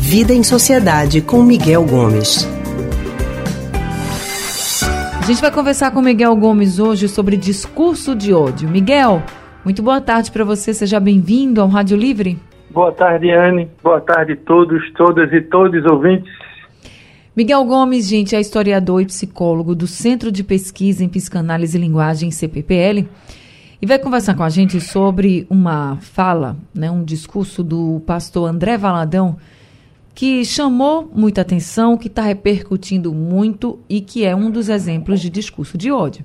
Vida em Sociedade com Miguel Gomes. A gente vai conversar com Miguel Gomes hoje sobre discurso de ódio. Miguel, muito boa tarde para você, seja bem-vindo ao Rádio Livre. Boa tarde, Anne. Boa tarde a todos, todas e todos ouvintes. Miguel Gomes, gente, é historiador e psicólogo do Centro de Pesquisa em Psicanálise e Linguagem, CPPL, e vai conversar com a gente sobre uma fala, né, um discurso do pastor André Valadão, que chamou muita atenção, que está repercutindo muito e que é um dos exemplos de discurso de ódio.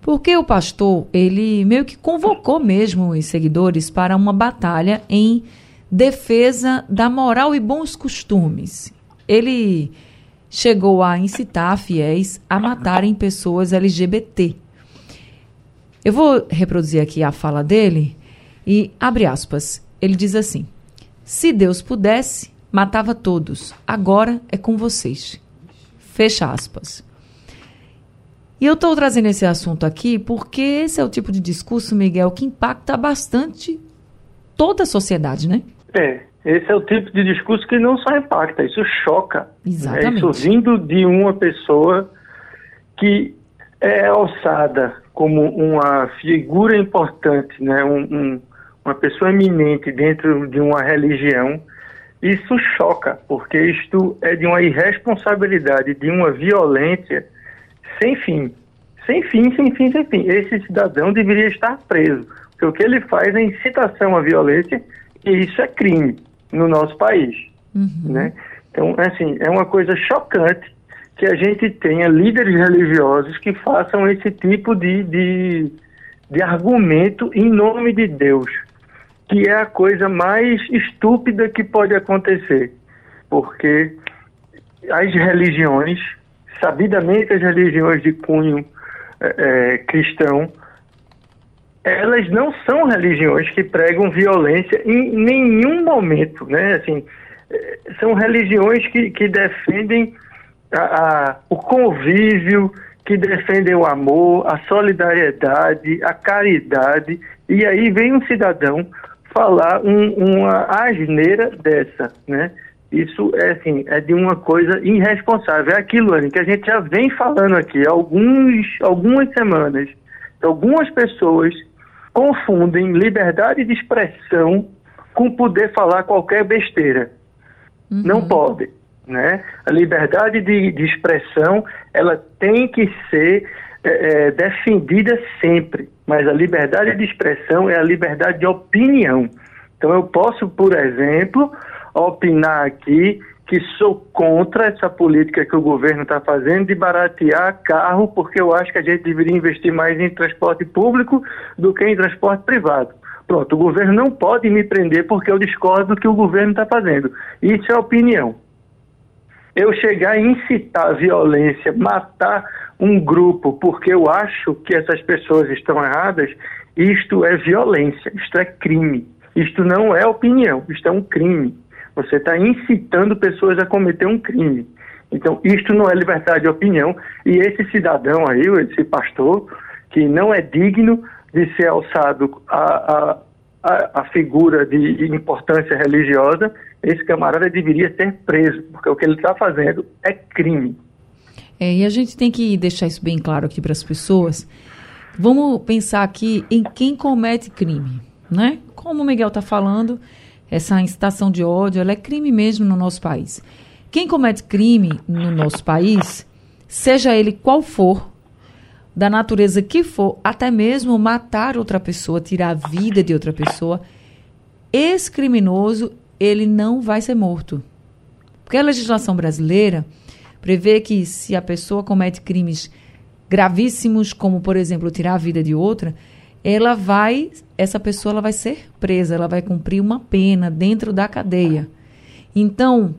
Porque o pastor, ele meio que convocou mesmo os seguidores para uma batalha em defesa da moral e bons costumes. Ele chegou a incitar fiéis a matarem pessoas LGBT. Eu vou reproduzir aqui a fala dele e abre aspas. Ele diz assim: Se Deus pudesse, matava todos. Agora é com vocês. Fecha aspas. E eu estou trazendo esse assunto aqui porque esse é o tipo de discurso, Miguel, que impacta bastante toda a sociedade, né? É, esse é o tipo de discurso que não só impacta, isso choca. Exatamente. É isso vindo de uma pessoa que é alçada como uma figura importante, né? Um, um, uma pessoa eminente dentro de uma religião isso choca, porque isto é de uma irresponsabilidade, de uma violência sem fim. Sem fim, sem fim, sem fim. Esse cidadão deveria estar preso, porque o que ele faz é incitação à violência e isso é crime no nosso país. Uhum. Né? Então, assim, é uma coisa chocante que a gente tenha líderes religiosos que façam esse tipo de, de, de argumento em nome de Deus que é a coisa mais estúpida que pode acontecer, porque as religiões, sabidamente as religiões de cunho é, é, cristão, elas não são religiões que pregam violência em nenhum momento, né? Assim, é, são religiões que, que defendem a, a, o convívio, que defendem o amor, a solidariedade, a caridade, e aí vem um cidadão falar um, uma asneira dessa, né? Isso é assim, é de uma coisa irresponsável. É aquilo, Anny, que a gente já vem falando aqui há alguns, algumas semanas. Algumas pessoas confundem liberdade de expressão com poder falar qualquer besteira. Uhum. Não pode. Né? A liberdade de, de expressão ela tem que ser é, é, defendida sempre, mas a liberdade de expressão é a liberdade de opinião. Então eu posso, por exemplo, opinar aqui que sou contra essa política que o governo está fazendo de baratear carro, porque eu acho que a gente deveria investir mais em transporte público do que em transporte privado. Pronto, o governo não pode me prender porque eu discordo do que o governo está fazendo. Isso é opinião. Eu chegar a incitar a violência, matar um grupo porque eu acho que essas pessoas estão erradas, isto é violência, isto é crime. Isto não é opinião, isto é um crime. Você está incitando pessoas a cometer um crime. Então, isto não é liberdade de opinião. E esse cidadão aí, esse pastor, que não é digno de ser alçado a, a, a figura de importância religiosa, esse camarada deveria ser preso, porque o que ele está fazendo é crime. É, e a gente tem que deixar isso bem claro aqui para as pessoas. Vamos pensar aqui em quem comete crime, né? Como o Miguel está falando, essa incitação de ódio, ela é crime mesmo no nosso país. Quem comete crime no nosso país, seja ele qual for, da natureza que for, até mesmo matar outra pessoa, tirar a vida de outra pessoa, esse criminoso, ele não vai ser morto. Porque a legislação brasileira prevê que se a pessoa comete crimes gravíssimos, como por exemplo tirar a vida de outra, ela vai, essa pessoa ela vai ser presa, ela vai cumprir uma pena dentro da cadeia. Então,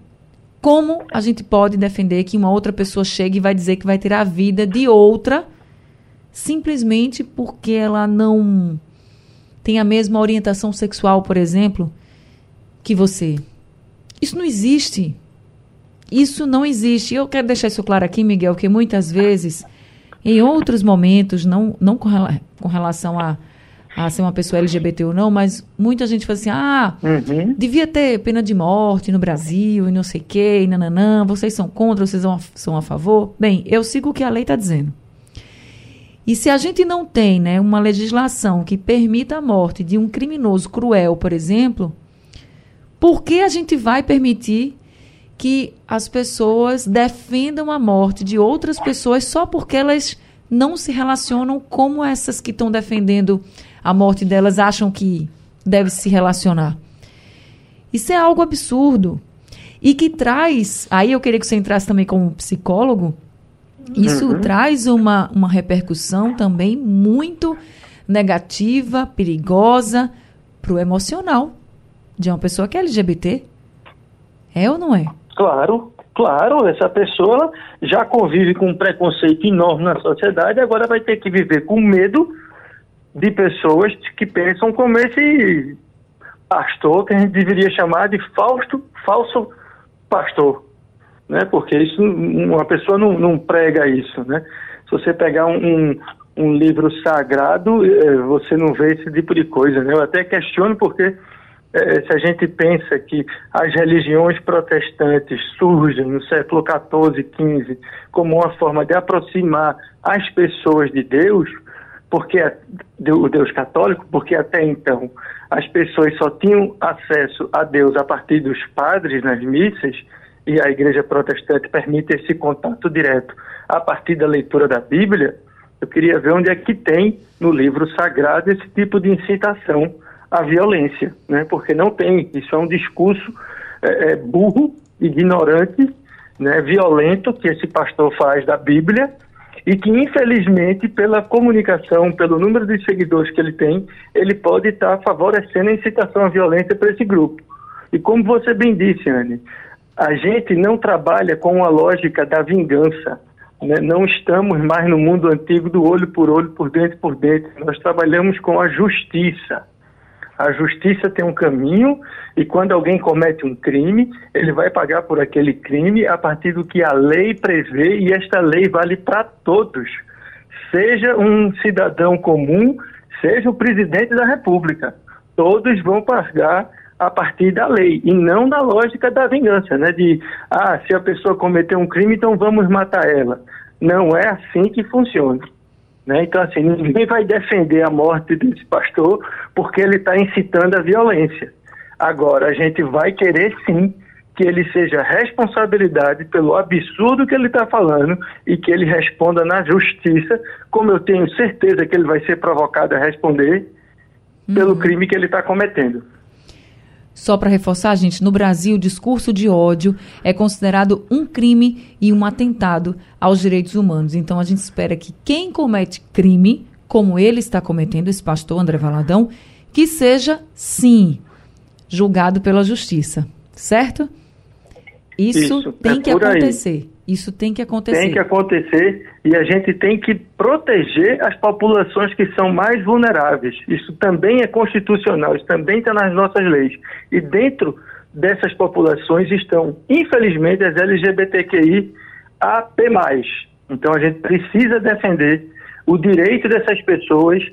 como a gente pode defender que uma outra pessoa chegue e vai dizer que vai tirar a vida de outra simplesmente porque ela não tem a mesma orientação sexual, por exemplo, que você? Isso não existe. Isso não existe. Eu quero deixar isso claro aqui, Miguel, que muitas vezes, em outros momentos, não, não com, com relação a, a ser uma pessoa LGBT ou não, mas muita gente fala assim, ah, uhum. devia ter pena de morte no Brasil e não sei o que, e nananã, vocês são contra, vocês são a favor. Bem, eu sigo o que a lei está dizendo. E se a gente não tem né, uma legislação que permita a morte de um criminoso cruel, por exemplo, por que a gente vai permitir que as pessoas defendam a morte de outras pessoas só porque elas não se relacionam como essas que estão defendendo a morte delas acham que deve se relacionar? Isso é algo absurdo. E que traz, aí eu queria que você entrasse também como psicólogo, isso uhum. traz uma, uma repercussão também muito negativa, perigosa para o emocional de uma pessoa que é LGBT. É ou não é? Claro, claro. Essa pessoa já convive com um preconceito enorme na sociedade, agora vai ter que viver com medo de pessoas que pensam como esse pastor que a gente deveria chamar de falso, falso pastor né? Porque isso, uma pessoa não, não prega isso, né? Se você pegar um, um, livro sagrado, eh, você não vê esse tipo de coisa, né? Eu até questiono porque eh, se a gente pensa que as religiões protestantes surgem no século XIV, XV, como uma forma de aproximar as pessoas de Deus, porque o Deus católico, porque até então as pessoas só tinham acesso a Deus a partir dos padres nas missas, e a igreja protestante permite esse contato direto a partir da leitura da Bíblia, eu queria ver onde é que tem no livro sagrado esse tipo de incitação à violência, né? porque não tem, isso é um discurso é, é, burro, ignorante, né? violento que esse pastor faz da Bíblia e que infelizmente pela comunicação, pelo número de seguidores que ele tem, ele pode estar favorecendo a incitação à violência para esse grupo. E como você bem disse, Anne, a gente não trabalha com a lógica da vingança. Né? Não estamos mais no mundo antigo do olho por olho, por dentro por dentro. Nós trabalhamos com a justiça. A justiça tem um caminho e quando alguém comete um crime, ele vai pagar por aquele crime a partir do que a lei prevê e esta lei vale para todos. Seja um cidadão comum, seja o presidente da República. Todos vão pagar a partir da lei e não da lógica da vingança, né? De ah, se a pessoa cometeu um crime, então vamos matar ela. Não é assim que funciona. Né? Então, assim, ninguém vai defender a morte desse pastor porque ele está incitando a violência. Agora, a gente vai querer sim que ele seja responsabilidade pelo absurdo que ele está falando e que ele responda na justiça, como eu tenho certeza que ele vai ser provocado a responder pelo uhum. crime que ele está cometendo. Só para reforçar, gente, no Brasil, discurso de ódio é considerado um crime e um atentado aos direitos humanos. Então, a gente espera que quem comete crime, como ele está cometendo, esse pastor André Valadão, que seja, sim, julgado pela justiça. Certo? Isso, Isso tem é que acontecer. Aí. Isso tem que acontecer. Tem que acontecer e a gente tem que proteger as populações que são mais vulneráveis. Isso também é constitucional, isso também está nas nossas leis. E dentro dessas populações estão, infelizmente, as LGBTQI AP+. Então a gente precisa defender o direito dessas pessoas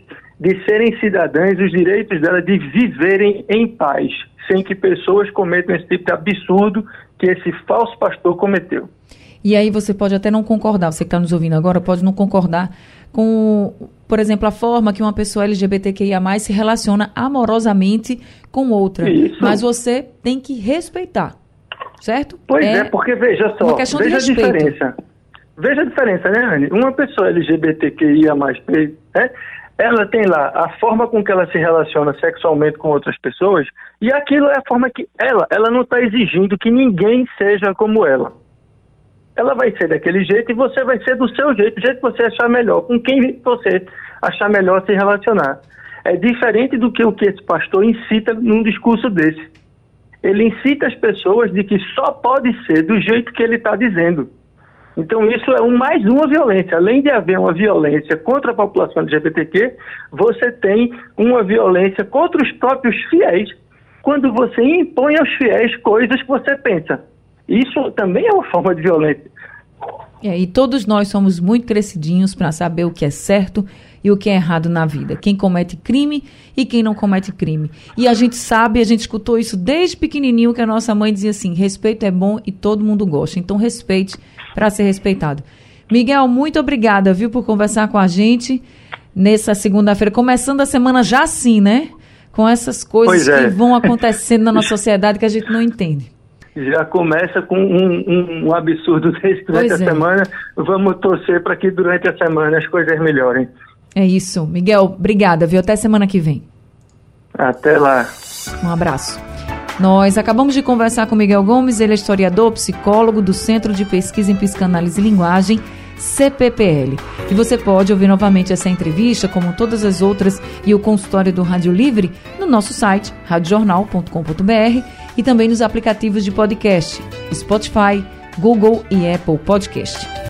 de serem cidadãs, os direitos delas de viverem em paz, sem que pessoas cometam esse tipo de absurdo que esse falso pastor cometeu. E aí você pode até não concordar, você que está nos ouvindo agora pode não concordar com, por exemplo, a forma que uma pessoa LGBTQIA se relaciona amorosamente com outra. Isso. Mas você tem que respeitar, certo? Pois é, é porque veja só, veja a diferença. Veja a diferença, né, Anne? Uma pessoa LGBTQIA, né, ela tem lá a forma com que ela se relaciona sexualmente com outras pessoas, e aquilo é a forma que ela, ela não está exigindo que ninguém seja como ela ela vai ser daquele jeito e você vai ser do seu jeito, do jeito que você achar melhor, com quem você achar melhor se relacionar. É diferente do que o que esse pastor incita num discurso desse. Ele incita as pessoas de que só pode ser do jeito que ele está dizendo. Então isso é um, mais uma violência. Além de haver uma violência contra a população LGBTQ, você tem uma violência contra os próprios fiéis, quando você impõe aos fiéis coisas que você pensa. Isso também é uma forma de violência. É, e todos nós somos muito crescidinhos para saber o que é certo e o que é errado na vida. Quem comete crime e quem não comete crime. E a gente sabe, a gente escutou isso desde pequenininho, que a nossa mãe dizia assim: respeito é bom e todo mundo gosta. Então respeite para ser respeitado. Miguel, muito obrigada, viu, por conversar com a gente nessa segunda-feira, começando a semana já assim, né? Com essas coisas é. que vão acontecendo na nossa sociedade que a gente não entende já começa com um, um, um absurdo desse durante pois a é. semana. Vamos torcer para que durante a semana as coisas melhorem. É isso. Miguel, obrigada, viu? Até semana que vem. Até lá. Um abraço. Nós acabamos de conversar com Miguel Gomes, ele é historiador, psicólogo do Centro de Pesquisa em Psicanálise e Linguagem, CPPL. E você pode ouvir novamente essa entrevista, como todas as outras, e o consultório do Rádio Livre no nosso site, radiojornal.com.br e também nos aplicativos de podcast, Spotify, Google e Apple Podcast.